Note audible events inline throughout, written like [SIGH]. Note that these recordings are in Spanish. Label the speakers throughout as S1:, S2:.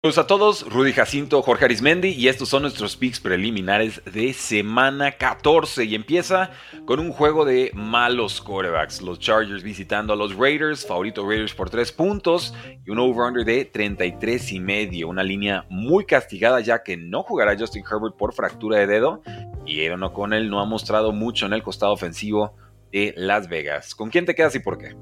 S1: Saludos a todos, Rudy Jacinto, Jorge Arismendi y estos son nuestros picks preliminares de semana 14 y empieza con un juego de malos quarterbacks. Los Chargers visitando a los Raiders, favorito Raiders por 3 puntos y un over-under de 33 y medio, una línea muy castigada ya que no jugará Justin Herbert por fractura de dedo y Aaron O'Connell no ha mostrado mucho en el costado ofensivo de Las Vegas. ¿Con quién te quedas y por qué?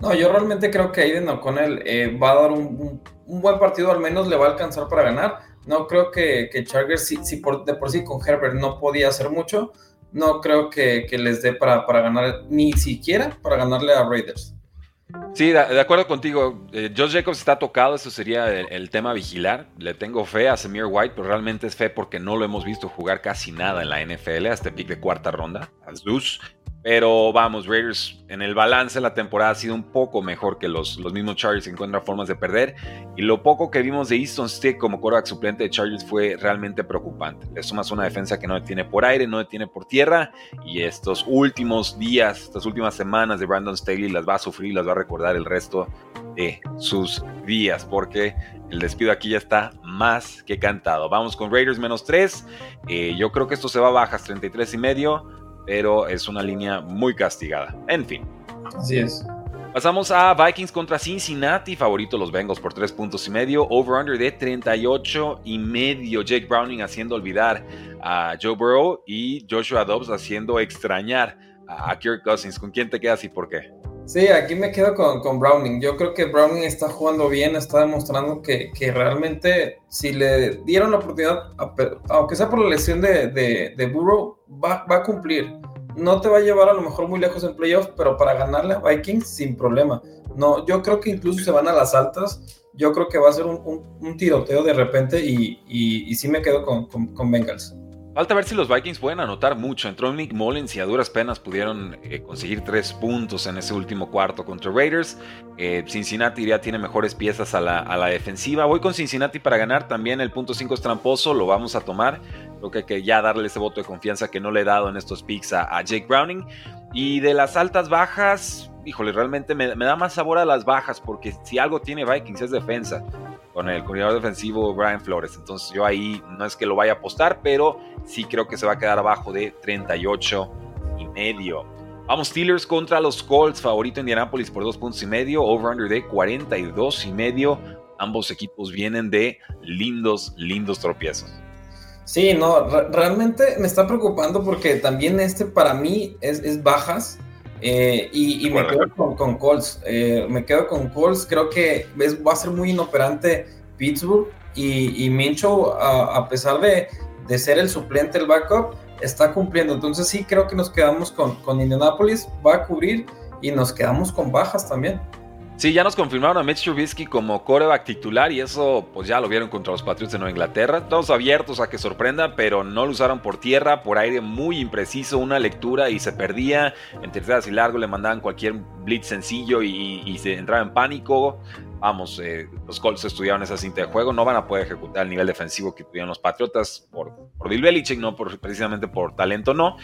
S2: No, yo realmente creo que Aiden O'Connell eh, va a dar un, buen partido, al menos le va a alcanzar para ganar. No creo que, Chargers, si, por, de por sí con Herbert no podía hacer mucho, no creo que, les dé para, ganar, ni siquiera para ganarle a Raiders.
S1: Sí, de, acuerdo contigo. Eh, Josh Jacobs está tocado, eso sería el, tema vigilar. Le tengo fe a Samir White, pero realmente es fe porque no lo hemos visto jugar casi nada en la NFL, hasta este pick de cuarta ronda. Pero vamos, Raiders en el balance de la temporada ha sido un poco mejor que los, los mismos Chargers encuentran formas de perder. Y lo poco que vimos de Easton Stick como quarterback suplente de Chargers fue realmente preocupante. Le sumas una defensa que no detiene por aire, no detiene por tierra. Y estos últimos días, estas últimas semanas de Brandon Staley las va a sufrir, las va a recordar el resto de sus días. Porque el despido aquí ya está más que cantado. Vamos con Raiders menos 3. Eh, yo creo que esto se va a bajas 33 y medio pero es una línea muy castigada. En fin.
S2: Así es.
S1: Pasamos a Vikings contra Cincinnati, favorito los Bengals por 3 puntos y medio, over-under de 38 y medio. Jake Browning haciendo olvidar a Joe Burrow y Joshua Dobbs haciendo extrañar a Kirk Cousins. ¿Con quién te quedas y por qué?
S2: Sí, aquí me quedo con, Browning. Yo creo que Browning está jugando bien, está demostrando que, realmente si le dieron la oportunidad, aunque sea por la lesión de, de, Burrow, va, a cumplir. No te va a llevar a lo mejor muy lejos en playoffs, pero para ganarle a Vikings sin problema. No, yo creo que incluso se van a las altas. Yo creo que va a ser un, tiroteo de repente y, y, sí me quedo con, con Bengals.
S1: Falta ver si los Vikings pueden anotar mucho. Entró Nick Mullins y a duras penas pudieron eh, conseguir tres puntos en ese último cuarto contra Raiders. Eh, Cincinnati ya tiene mejores piezas a la, defensiva. Voy con Cincinnati para ganar. También el punto 5 es tramposo, lo vamos a tomar. Creo que hay que ya darle ese voto de confianza que no le he dado en estos picks a, Jake Browning. Y de las altas bajas, híjole, realmente me, me da más sabor a las bajas porque si algo tiene Vikings es defensa con el coordinador defensivo Brian Flores. Entonces yo ahí no es que lo vaya a apostar, pero sí creo que se va a quedar abajo de 38 y medio. Vamos Steelers contra los Colts, favorito Indianapolis por dos puntos y medio, over-under de 42 y medio. Ambos equipos vienen de lindos, lindos tropiezos.
S2: Sí, no, realmente me está preocupando porque también este para mí es, bajas. Eh, y, me quedo con, con Colts. Eh, me quedo con Colts. Creo que va a ser muy inoperante Pittsburgh. Y, y Mincho, a, pesar de, de, ser el suplente, el backup, está cumpliendo. Entonces, sí, creo que nos quedamos con, con Indianapolis. Va a cubrir y nos quedamos con bajas también.
S1: Sí, ya nos confirmaron a Mitch Trubisky como coreback titular y eso pues ya lo vieron contra los Patriots de Nueva Inglaterra. Todos abiertos a que sorprenda, pero no lo usaron por tierra, por aire muy impreciso, una lectura y se perdía. En terceras y largo le mandaban cualquier blitz sencillo y, se entraba en pánico. Vamos, eh, los Colts estudiaron esa cinta de juego, no van a poder ejecutar el nivel defensivo que tuvieron los Patriotas por, por Belichick, no por, precisamente por talento, no.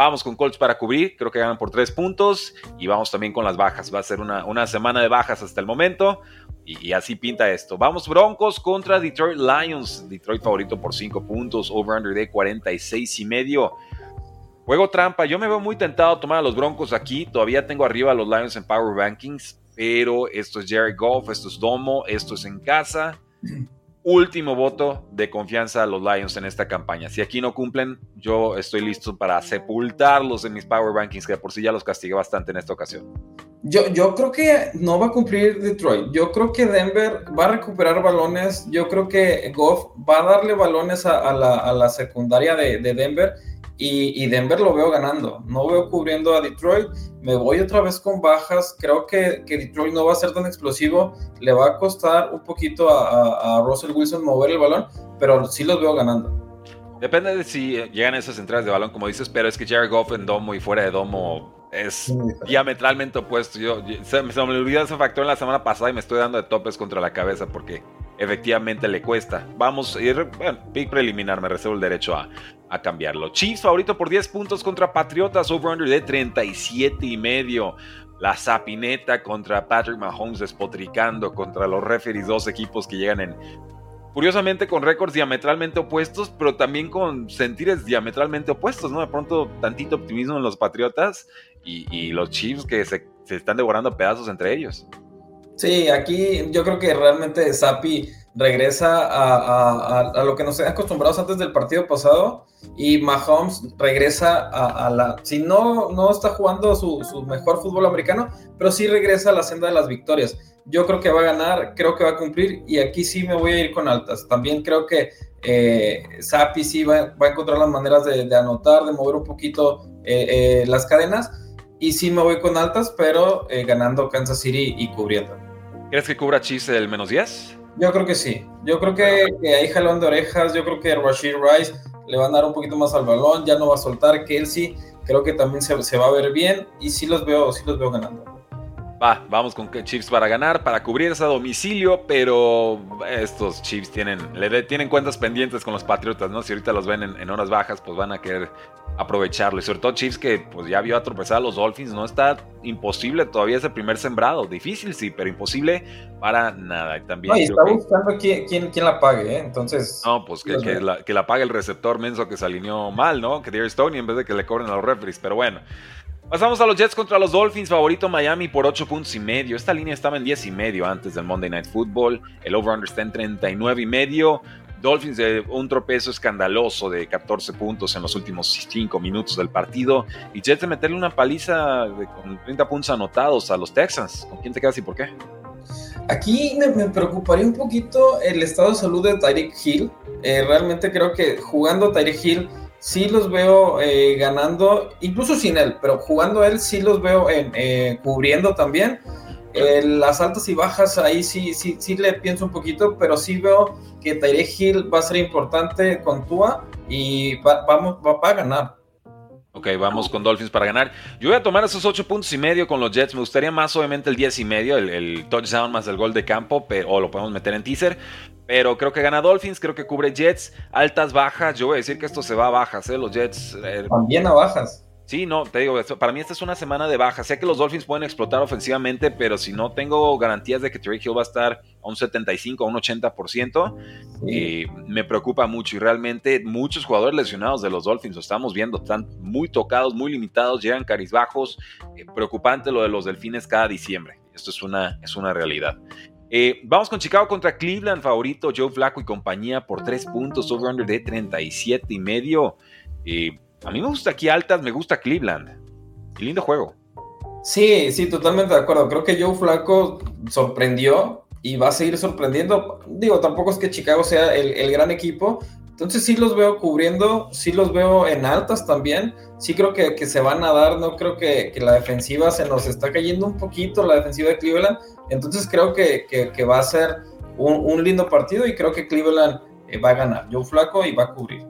S1: Vamos con Colts para cubrir, creo que ganan por tres puntos y vamos también con las bajas. Va a ser una, semana de bajas hasta el momento y, así pinta esto. Vamos Broncos contra Detroit Lions, Detroit favorito por cinco puntos, over-under de 46 y medio. Juego trampa, yo me veo muy tentado a tomar a los Broncos aquí, todavía tengo arriba a los Lions en Power Rankings, pero esto es Jerry Goff, esto es Domo, esto es en casa último voto de confianza a los Lions en esta campaña. Si aquí no cumplen, yo estoy listo para sepultarlos en mis Power Rankings, que por sí ya los castigué bastante en esta ocasión.
S2: Yo, yo creo que no va a cumplir Detroit. Yo creo que Denver va a recuperar balones. Yo creo que Goff va a darle balones a, la, secundaria de, Denver. Y, Denver lo veo ganando. No veo cubriendo a Detroit. Me voy otra vez con bajas. Creo que, que Detroit no va a ser tan explosivo. Le va a costar un poquito a, a, Russell Wilson mover el balón, pero sí los veo ganando.
S1: Depende de si llegan esas entradas de balón, como dices, pero es que Jared Goff en domo y fuera de domo es diametralmente opuesto. Yo, se, me olvidó ese factor en la semana pasada y me estoy dando de topes contra la cabeza porque efectivamente le cuesta. Vamos a ir, bueno, pick preliminar, me reservo el derecho a, cambiarlo. Chiefs favorito por 10 puntos contra Patriotas, over-under de 37 y medio. La Zapineta contra Patrick Mahomes despotricando contra los referees, dos equipos que llegan en curiosamente con récords diametralmente opuestos, pero también con sentires diametralmente opuestos, ¿no? De pronto tantito optimismo en los Patriotas y, los Chiefs que se, están devorando pedazos entre ellos.
S2: Sí, aquí yo creo que realmente Sapi regresa a, lo que nos habían acostumbrados antes del partido pasado y Mahomes regresa a, la... Si no, no está jugando su, mejor fútbol americano, pero sí regresa a la senda de las victorias. Yo creo que va a ganar, creo que va a cumplir y aquí sí me voy a ir con altas. También creo que eh, Sapi sí va, a encontrar las maneras de, anotar, de mover un poquito eh, eh, las cadenas y sí me voy con altas, pero eh, ganando Kansas City y cubriendo.
S1: ¿Crees que cubra Chiefs el menos 10?
S2: Yo creo que sí. Yo creo que, ahí jalón de orejas. Yo creo que Rashid Rice le va a dar un poquito más al balón. Ya no va a soltar. Kelsey creo que también se, se va a ver bien. Y sí los veo, sí los veo ganando.
S1: Va, vamos con Chiefs para ganar, para cubrir ese domicilio, pero estos Chiefs tienen, le tienen cuentas pendientes con los Patriotas, ¿no? Si ahorita los ven en, horas bajas, pues van a querer aprovecharlo. Y sobre todo Chiefs que pues ya vio a tropezar a los Dolphins, no está imposible todavía ese primer sembrado. Difícil, sí, pero imposible para nada. Y también
S2: no, está buscando quién, quién, la pague, ¿eh? Entonces...
S1: No, pues que, que, la, que la pague el receptor menso que se alineó mal, ¿no? Que Dear Stone en vez de que le cobren a los referees, pero bueno. Pasamos a los Jets contra los Dolphins, favorito Miami por 8 puntos y medio. Esta línea estaba en 10 y medio antes del Monday Night Football. El over-under está en 39 y medio. Dolphins de un tropezo escandaloso de 14 puntos en los últimos 5 minutos del partido. Y Jets de meterle una paliza de, con 30 puntos anotados a los Texans. ¿Con quién te quedas y por qué?
S2: Aquí me, preocuparía un poquito el estado de salud de Tyreek Hill. Eh, realmente creo que jugando Tyreek Hill sí los veo eh, ganando, incluso sin él, pero jugando él sí los veo en, eh, cubriendo también. Las altas y bajas ahí sí, sí, sí le pienso un poquito, pero sí veo que Tyre Hill va a ser importante con Tua y va, vamos, va, a ganar.
S1: Ok, vamos con Dolphins para ganar. Yo voy a tomar esos 8 puntos y medio con los Jets. Me gustaría más, obviamente, el 10 y medio, el, el touchdown más el gol de campo, pero, o lo podemos meter en teaser. Pero creo que gana Dolphins, creo que cubre Jets, altas, bajas. Yo voy a decir que esto se va a bajas, ¿eh? Los Jets.
S2: Eh, También a bajas.
S1: Sí, no, te digo, para mí esta es una semana de bajas. Sé que los Dolphins pueden explotar ofensivamente, pero si no tengo garantías de que Trey Hill va a estar a un 75, a un 80%, eh, me preocupa mucho. Y realmente muchos jugadores lesionados de los Dolphins, lo estamos viendo, están muy tocados, muy limitados, llegan carizbajos. bajos. preocupante lo de los Delfines cada diciembre. Esto es una, es una realidad. Eh, vamos con Chicago contra Cleveland, favorito Joe Flaco y compañía por 3 puntos, over-under de 37 y medio. Eh, a mí me gusta aquí altas, me gusta Cleveland. lindo juego.
S2: Sí, sí, totalmente de acuerdo. Creo que Joe Flaco sorprendió y va a seguir sorprendiendo. Digo, tampoco es que Chicago sea el gran equipo, entonces sí los veo cubriendo, sí los veo en altas también, sí creo que, se van a dar, no creo que, la defensiva se nos está cayendo un poquito, la defensiva de Cleveland, entonces creo que, va a ser un, lindo partido y creo que Cleveland eh, va a ganar, Joe Flaco y va a cubrir.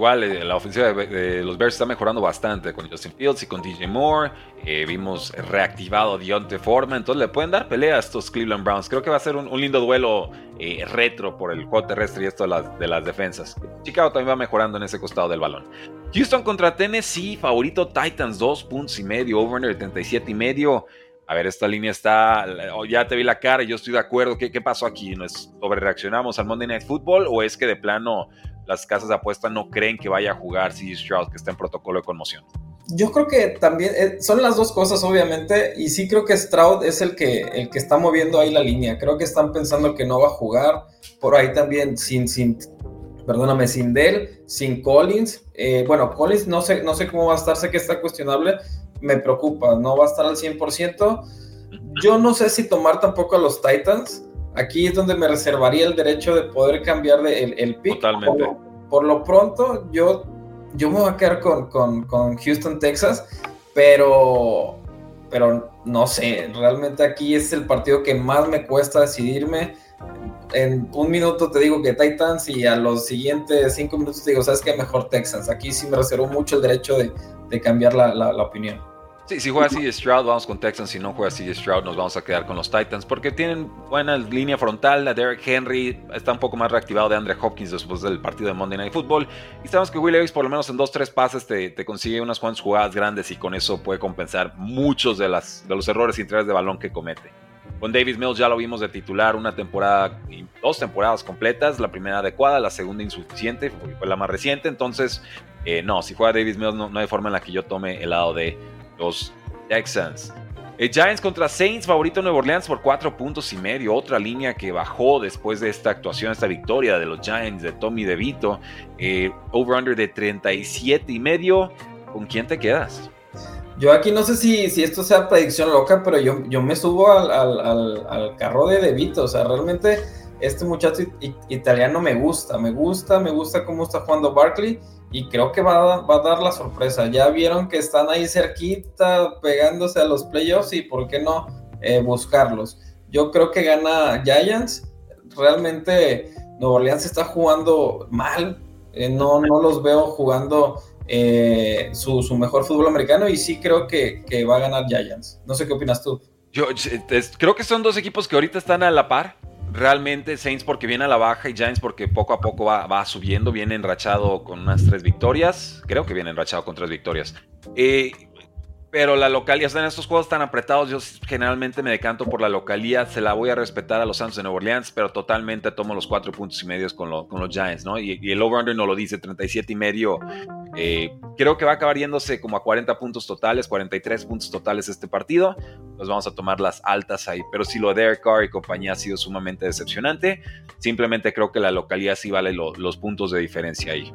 S1: Igual eh, la ofensiva de, los Bears está mejorando bastante con Justin Fields y con DJ Moore. Eh, vimos reactivado Dionte Forma, entonces le pueden dar pelea a estos Cleveland Browns. Creo que va a ser un, lindo duelo eh, retro por el juego terrestre y esto de las, de las defensas. Chicago también va mejorando en ese costado del balón. Houston contra Tennessee, favorito Titans, dos puntos y medio, over 77 y medio. A ver, esta línea está, oh, ya te vi la cara, yo estoy de acuerdo. ¿Qué, qué pasó aquí? ¿Nos sobrereaccionamos al Monday Night Football o es que de plano las casas de apuesta no creen que vaya a jugar si Stroud, que está en protocolo de conmoción.
S2: Yo creo que también eh, son las dos cosas, obviamente, y sí creo que Stroud es el que, el que está moviendo ahí la línea. Creo que están pensando que no va a jugar. Por ahí también sin, sin perdóname, sin Dell, sin Collins. Eh, bueno, Collins no sé, no sé cómo va a estar, sé que está cuestionable. Me preocupa, no va a estar al 100%. Yo no sé si tomar tampoco a los Titans aquí es donde me reservaría el derecho de poder cambiar de el, el pick.
S1: Totalmente.
S2: Por lo, pronto, yo yo me voy a quedar con, con, con Houston, Texas, pero, pero no sé, realmente aquí es el partido que más me cuesta decidirme. En un minuto te digo que Titans y a los siguientes cinco minutos te digo, ¿sabes qué? Mejor Texans. Aquí sí me reservo mucho el derecho de, de cambiar la, la, la opinión.
S1: Sí, si juega así Stroud, vamos con Texans. Si no juega así Stroud, nos vamos a quedar con los Titans. Porque tienen buena línea frontal. La Derek Henry está un poco más reactivado de Andre Hopkins después del partido de Monday Night Football. Y sabemos que Will Levis, por lo menos en dos, tres pases, te, te, consigue unas cuantas jugadas grandes y con eso puede compensar muchos de, las, de los errores interiores de balón que comete. Con Davis Mills ya lo vimos de titular una temporada, dos temporadas completas. La primera adecuada, la segunda insuficiente, fue la más reciente. Entonces, eh, no, si juega Davis Mills, no, no hay forma en la que yo tome el lado de los Texans. Eh, Giants contra Saints, favorito Nuevo Orleans por 4 puntos y medio. Otra línea que bajó después de esta actuación, esta victoria de los Giants de Tommy DeVito. Eh, over-under de 37 y medio. ¿Con quién te quedas?
S2: Yo aquí no sé si, si esto sea predicción loca, pero yo, yo me subo al, al, al, carro de DeVito. O sea, realmente este muchacho italiano me gusta, me gusta, me gusta cómo está jugando Barkley y creo que va a, dar la sorpresa. Ya vieron que están ahí cerquita pegándose a los playoffs y por qué no eh, buscarlos. Yo creo que gana Giants. Realmente Nueva Orleans está jugando mal. Eh, no, no los veo jugando eh, su, mejor fútbol americano y sí creo que, va a ganar Giants. No sé qué opinas tú.
S1: Yo creo que son dos equipos que ahorita están a la par realmente Saints porque viene a la baja y Giants porque poco a poco va, va, subiendo, viene enrachado con unas tres victorias, creo que viene enrachado con tres victorias. Eh, pero la localía, en estos juegos tan apretados, yo generalmente me decanto por la localía, se la voy a respetar a los Santos de Nueva Orleans, pero totalmente tomo los cuatro puntos y medios con, lo, con los Giants, ¿no? Y, el over-under no lo dice, 37 y medio. Eh, creo que va a acabar yéndose como a 40 puntos totales, 43 puntos totales este partido. Nos vamos a tomar las altas ahí. Pero si lo de Derek Carr y compañía ha sido sumamente decepcionante, simplemente creo que la localía sí vale lo, los puntos de diferencia ahí.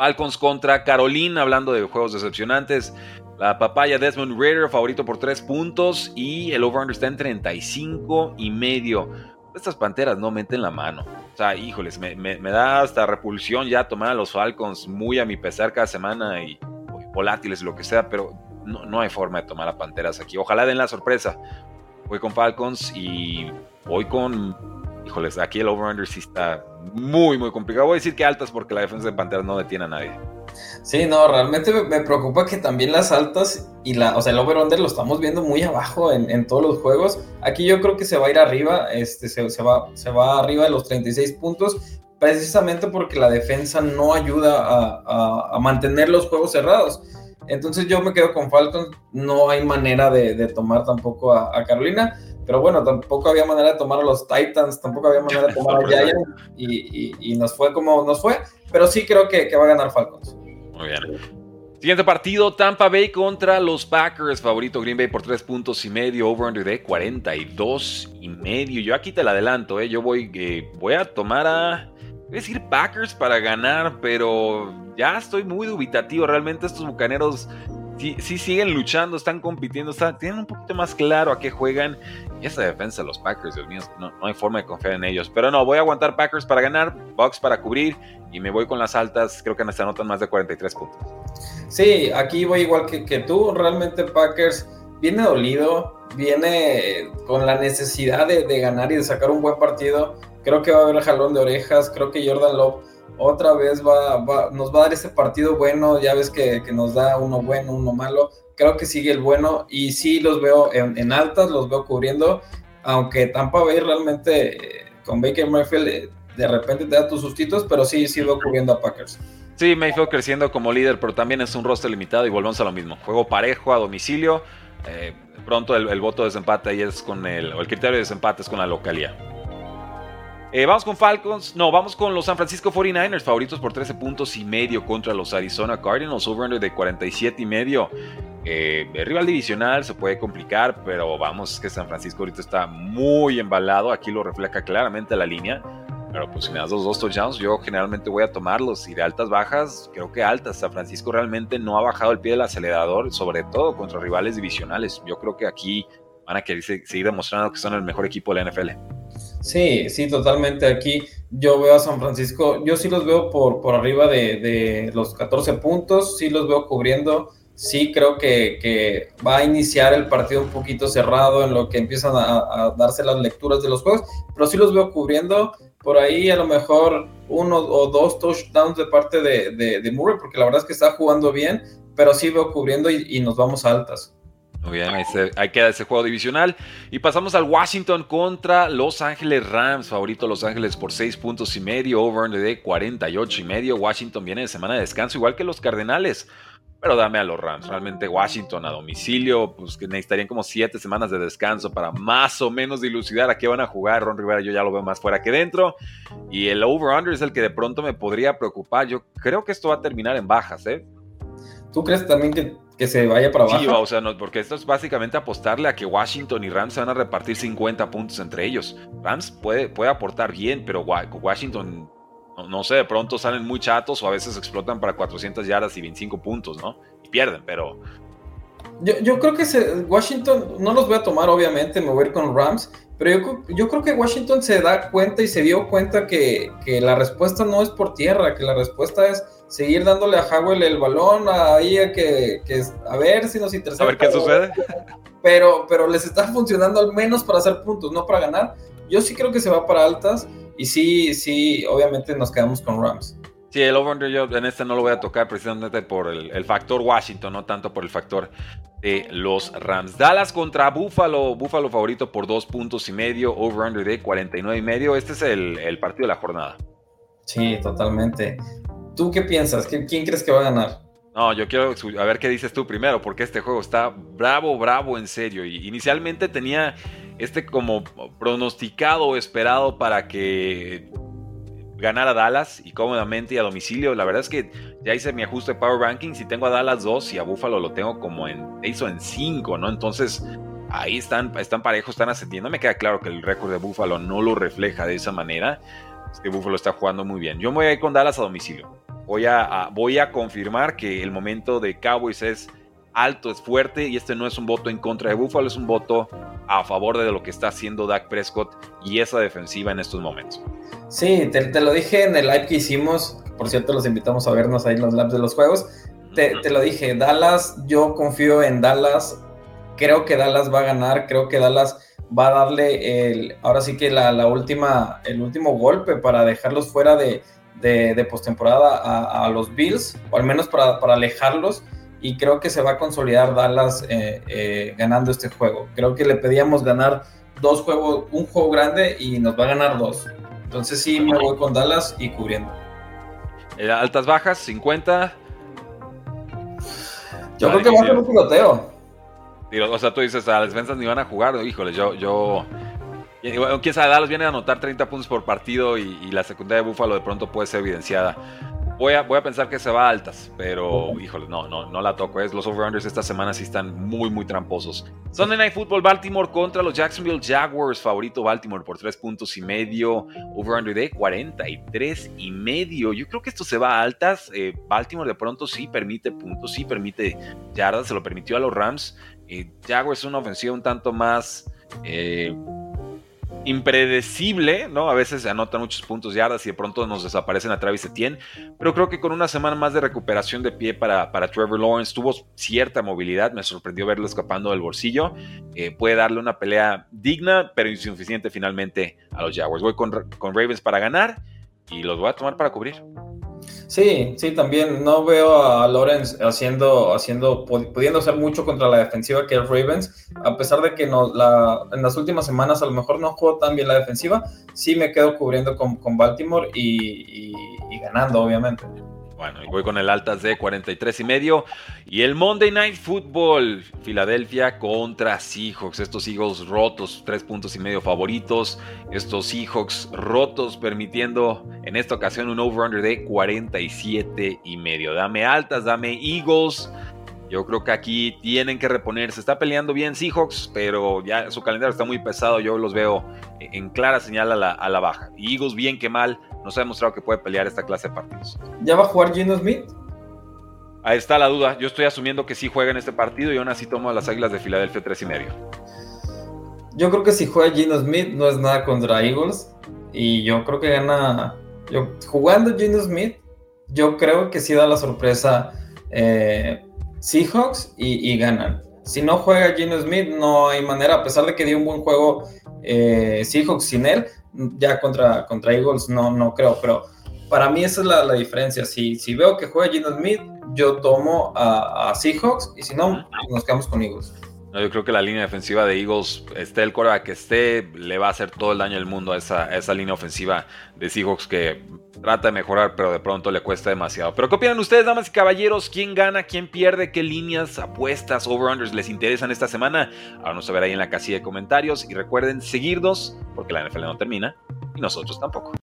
S1: Falcons contra Carolina, hablando de juegos decepcionantes. La papaya Desmond Ritter, favorito por 3 puntos. Y el over-under está en 35 y medio. Estas panteras no meten la mano. O sea, híjoles, me, da hasta repulsión ya tomar a los Falcons muy a mi pesar cada semana y, y volátiles, lo que sea, pero no, no, hay forma de tomar a panteras aquí. Ojalá den la sorpresa. Voy con Falcons y voy con. Híjoles, aquí el over-under sí está muy, muy complicado. Voy a decir que altas porque la defensa de panteras no detiene a nadie.
S2: Sí, no, realmente me, preocupa que también las altas y la, o sea, el over-under lo estamos viendo muy abajo en, en, todos los juegos. Aquí yo creo que se va a ir arriba, este, se, se, va, se va arriba de los 36 puntos, precisamente porque la defensa no ayuda a, a, a mantener los juegos cerrados. Entonces yo me quedo con Falcons, no hay manera de, de tomar tampoco a, a, Carolina, pero bueno, tampoco había manera de tomar a los Titans, tampoco había manera de tomar a [LAUGHS] Giants y, y, y, nos fue como nos fue, pero sí creo que, que va a ganar Falcons.
S1: Muy bien. Siguiente partido, Tampa Bay contra los Packers. Favorito Green Bay por 3 puntos y medio, over-under de 42 y medio. Yo aquí te la adelanto, ¿eh? Yo voy, eh, voy a tomar a... Voy a decir Packers para ganar, pero ya estoy muy dubitativo. Realmente estos bucaneros sí, sí, siguen luchando, están compitiendo, están, tienen un poquito más claro a qué juegan. Y esa defensa de los Packers, Dios mío, no, hay forma de confiar en ellos. Pero no, voy a aguantar Packers para ganar, Bucks para cubrir y me voy con las altas. Creo que se anotan más de 43 puntos.
S2: Sí, aquí voy igual que, tú. Realmente Packers viene dolido, viene con la necesidad de, de, ganar y de sacar un buen partido. Creo que va a haber jalón de orejas. Creo que Jordan Love otra vez va, va, nos va a dar ese partido bueno. Ya ves que, nos da uno bueno, uno malo. Creo que sigue el bueno y sí los veo en, altas, los veo cubriendo. Aunque Tampa Bay realmente eh, con Baker Mayfield eh, de repente te da tus sustitos, pero sí, sí veo cubriendo a Packers.
S1: Sí, Mayfield creciendo como líder, pero también es un roster limitado y volvemos a lo mismo. Juego parejo a domicilio. Eh, pronto el, el, voto de desempate ahí es con el, o el criterio de desempate es con la localidad. Eh, vamos con Falcons, no, vamos con los San Francisco 49ers, favoritos por 13 puntos y medio contra los Arizona Cardinals, over de 47 y medio. Eh, el rival divisional se puede complicar, pero vamos, que San Francisco ahorita está muy embalado, aquí lo refleja claramente la línea. Pero pues si me das los dos touchdowns, yo generalmente voy a tomarlos. Y de altas bajas, creo que altas. San Francisco realmente no ha bajado el pie del acelerador, sobre todo contra rivales divisionales. Yo creo que aquí van a querer seguir demostrando que son el mejor equipo de la NFL.
S2: Sí, sí, totalmente. Aquí yo veo a San Francisco, yo sí los veo por, por arriba de, los 14 puntos, sí los veo cubriendo, sí creo que, va a iniciar el partido un poquito cerrado en lo que empiezan a, darse las lecturas de los juegos, pero sí los veo cubriendo. Por ahí a lo mejor uno o dos touchdowns de parte de, de, Murray, porque la verdad es que está jugando bien, pero sí veo cubriendo y, y nos vamos a altas.
S1: Muy bien, ahí, queda ese juego divisional. Y pasamos al Washington contra Los Ángeles Rams. Favorito Los Ángeles por 6 puntos y medio, over de 48 y medio. Washington viene de semana de descanso, igual que los Cardenales. Pero dame a los Rams. Realmente Washington a domicilio, pues que necesitarían como 7 semanas de descanso para más o menos dilucidar a qué van a jugar. Ron Rivera yo ya lo veo más fuera que dentro. Y el over-under es el que de pronto me podría preocupar. Yo creo que esto va a terminar en bajas, ¿eh?
S2: ¿Tú crees también que que se vaya para abajo. Sí,
S1: o sea, no, porque esto es básicamente apostarle a que Washington y Rams se van a repartir 50 puntos entre ellos. Rams puede, puede aportar bien, pero Washington, no, sé, de pronto salen muy chatos o a veces explotan para 400 yardas y 25 puntos, ¿no? Y pierden, pero...
S2: Yo, creo que Washington, no los voy a tomar obviamente, me voy a ir con Rams, pero yo, creo que Washington se da cuenta y se dio cuenta que, que la respuesta no es por tierra, que la respuesta es seguir dándole a Howell el balón, ahí a que, a ver si nos interesa.
S1: A ver qué sucede.
S2: Pero, pero les está funcionando al menos para hacer puntos, no para ganar. Yo sí creo que se va para altas y sí, sí, obviamente nos quedamos con Rams.
S1: Sí, el over yo en este no lo voy a tocar precisamente por el, factor Washington, no tanto por el factor de los Rams. Dallas contra Buffalo, Buffalo favorito por dos puntos y medio, over under de 49 y medio. Este es el, el partido de la jornada.
S2: Sí, totalmente. ¿Tú qué piensas? ¿Quién crees que va a ganar?
S1: No, yo quiero a ver qué dices tú primero, porque este juego está bravo, bravo, en serio. Y inicialmente tenía este como pronosticado o esperado para que ganara Dallas y cómodamente y a domicilio. La verdad es que ya hice mi ajuste de Power Rankings y tengo a Dallas 2 y a Buffalo lo tengo como en 6 o en 5, ¿no? Entonces ahí están, están parejos, están ascendiendo. Me queda claro que el récord de Buffalo no lo refleja de esa manera. Es que Buffalo está jugando muy bien. Yo me voy a ir con Dallas a domicilio voy a, voy a confirmar que el momento de Cowboys es alto, es fuerte y este no es un voto en contra de Buffalo, es un voto a favor de lo que está haciendo Dak Prescott y esa defensiva en estos momentos.
S2: Sí, te, lo dije en el live que hicimos, por cierto los invitamos a vernos ahí en los labs de los juegos, te, lo dije, Dallas, yo confío en Dallas, creo que Dallas va a ganar, creo que Dallas va a darle el, ahora sí que la, la última, el último golpe para dejarlos fuera de, de, postemporada a, los Bills, o al menos para, alejarlos, y creo que se va a consolidar Dallas eh, eh, ganando este juego. Creo que le pedíamos ganar dos juegos, un juego grande y nos va a ganar dos. Entonces sí me voy con Dallas y cubriendo.
S1: Eh, altas bajas, 50.
S2: Yo creo que va a ser un piloteo.
S1: o sea, tú dices, a las defensas ni van a jugar. Híjole, yo, yo, quién sabe, Dallas viene a anotar 30 puntos por partido y, la secundaria de Búfalo de pronto puede ser evidenciada. Voy a, voy a pensar que se va a altas, pero híjole, no, no, no la toco. Es, los over-unders esta semana sí están muy, muy tramposos. Sunday Night Football, Baltimore contra los Jacksonville Jaguars. Favorito Baltimore por 3 puntos y medio. Over-under de 43 y medio. Yo creo que esto se va a altas. Eh, Baltimore de pronto sí permite puntos, sí permite yardas. Se lo permitió a los Rams. Eh, Jaguars es una ofensiva un tanto más... Eh, impredecible, ¿no? A veces se anotan muchos puntos yardas y de pronto nos desaparecen a Travis Etienne, pero creo que con una semana más de recuperación de pie para, Trevor Lawrence tuvo cierta movilidad, me sorprendió verlo escapando del bolsillo, eh, puede darle una pelea digna, pero insuficiente finalmente a los Jaguars. Voy con Ravens para ganar y los voy a tomar para cubrir.
S2: Sí, sí, también no veo a Lawrence haciendo, haciendo, pudiendo hacer mucho contra la defensiva que es Ravens, a pesar de que no, la, en las últimas semanas a lo mejor no jugó tan bien la defensiva, sí me quedo cubriendo con, Baltimore y ganando, obviamente.
S1: Bueno, voy con el altas de 43 y medio. Y el Monday Night Football, Filadelfia contra Seahawks. Estos Eagles rotos, tres puntos y medio favoritos. Estos Seahawks rotos, permitiendo en esta ocasión un over-under de 47 y medio. Dame altas, dame Eagles. Yo creo que aquí tienen que reponerse. Está peleando bien Seahawks, pero ya su calendario está muy pesado. Yo los veo en clara señal a la, a la baja. Eagles, bien que mal, nos ha demostrado que puede pelear esta clase de partidos.
S2: ¿Ya va a jugar Gino Smith?
S1: Ahí está la duda. Yo estoy asumiendo que sí juega en este partido y aún así tomo a las Águilas de Filadelfia tres y medio.
S2: yo creo que si juega Gino Smith no es nada contra Eagles. Y yo creo que gana. Yo, jugando Gino Smith, yo creo que sí da la sorpresa eh, Seahawks y, ganan. Si no juega Gino Smith, no hay manera, a pesar de que dio un buen juego eh, Seahawks sin él, ya contra, contra Eagles no, no creo, pero para mí esa es la, diferencia. Si, si veo que juega Gino Smith, yo tomo a, a Seahawks y si no, nos quedamos con Eagles
S1: yo creo que la línea defensiva de Eagles, esté el coreback que esté, le va a hacer todo el daño del mundo a esa, esa línea ofensiva de Seahawks que trata de mejorar, pero de pronto le cuesta demasiado. Pero ¿qué opinan ustedes, damas y caballeros? ¿Quién gana? ¿Quién pierde? ¿Qué líneas, apuestas, over-unders les interesan esta semana? Háganos saber ahí en la casilla de comentarios y recuerden seguirnos porque la NFL no termina y nosotros tampoco.